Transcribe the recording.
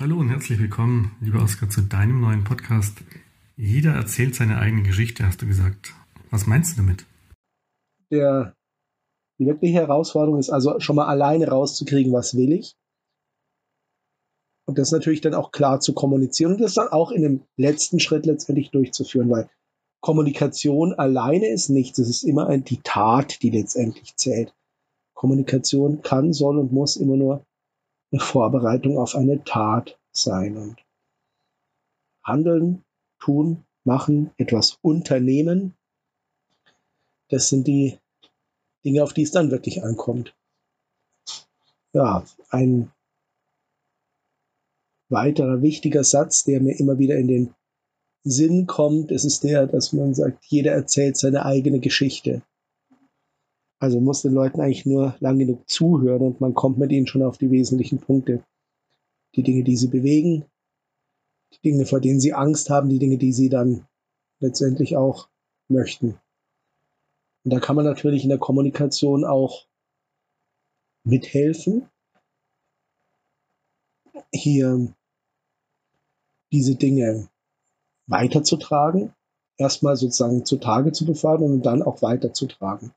Hallo und herzlich willkommen, lieber Oskar, zu deinem neuen Podcast. Jeder erzählt seine eigene Geschichte, hast du gesagt. Was meinst du damit? Der, die wirkliche Herausforderung ist also schon mal alleine rauszukriegen, was will ich. Und das natürlich dann auch klar zu kommunizieren und das dann auch in dem letzten Schritt letztendlich durchzuführen, weil Kommunikation alleine ist nichts. Es ist immer ein, die Tat, die letztendlich zählt. Kommunikation kann, soll und muss immer nur eine Vorbereitung auf eine Tat sein. Und handeln, tun, machen, etwas unternehmen, das sind die Dinge, auf die es dann wirklich ankommt. Ja, ein weiterer wichtiger Satz, der mir immer wieder in den Sinn kommt, ist der, dass man sagt, jeder erzählt seine eigene Geschichte. Also muss den Leuten eigentlich nur lang genug zuhören und man kommt mit ihnen schon auf die wesentlichen Punkte. Die Dinge, die sie bewegen, die Dinge, vor denen sie Angst haben, die Dinge, die sie dann letztendlich auch möchten. Und da kann man natürlich in der Kommunikation auch mithelfen, hier diese Dinge weiterzutragen, erstmal sozusagen zutage zu befördern und dann auch weiterzutragen.